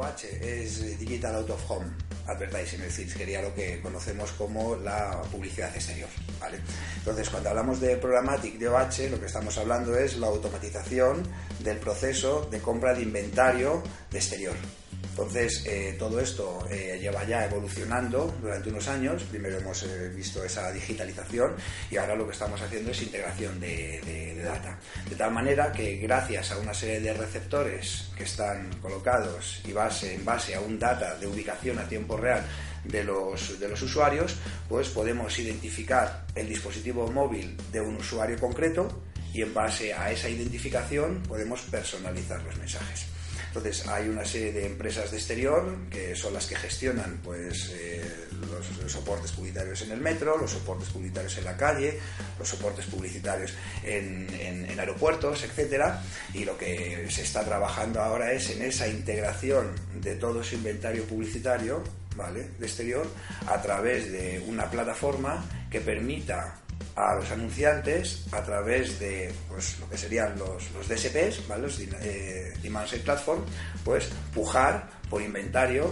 DOH es Digital Out of Home Advertising, es decir, sería lo que conocemos como la publicidad exterior. Entonces, cuando hablamos de Programmatic DOH, lo que estamos hablando es la automatización del proceso de compra de inventario de exterior. Entonces, eh, todo esto eh, lleva ya evolucionando durante unos años. Primero hemos eh, visto esa digitalización y ahora lo que estamos haciendo es integración de, de, data. De tal manera que gracias a una serie de receptores que están colocados y en base a un data de ubicación a tiempo real de los, de los usuarios, pues podemos identificar el dispositivo móvil de un usuario concreto y en base a esa identificación podemos personalizar los mensajes. Entonces hay una serie de empresas de exterior que son las que gestionan pues, eh, los, soportes publicitarios en el metro, los soportes publicitarios en la calle, los soportes publicitarios en, en, aeropuertos, etcétera. Y lo que se está trabajando ahora es en esa integración de todo ese inventario publicitario ¿vale? de exterior a través de una plataforma que permita a los anunciantes a través de pues, lo que serían los, los DSPs, ¿vale? los eh, Demand Side Platform, pues pujar por inventario,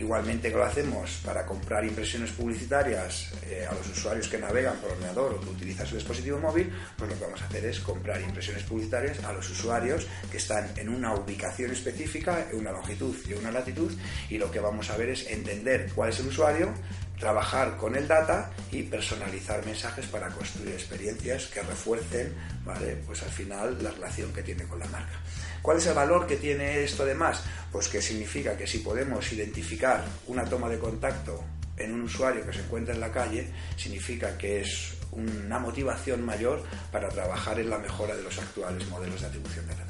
igualmente que lo hacemos para comprar impresiones publicitarias eh, a los usuarios que navegan por ordenador o que utilizan su dispositivo móvil, pues lo que vamos a hacer es comprar impresiones publicitarias a los usuarios que están en una ubicación específica, en una longitud y una latitud, y lo que vamos a ver es entender cuál es el usuario, trabajar con el data y personalizar mensajes para construir experiencias que refuercen, ¿vale? Pues al final la relación que tiene con la marca. ¿Cuál es el valor que tiene esto de más? Pues que significa que si podemos identificar una toma de contacto en un usuario que se encuentra en la calle, significa que es una motivación mayor para trabajar en la mejora de los actuales modelos de atribución de data.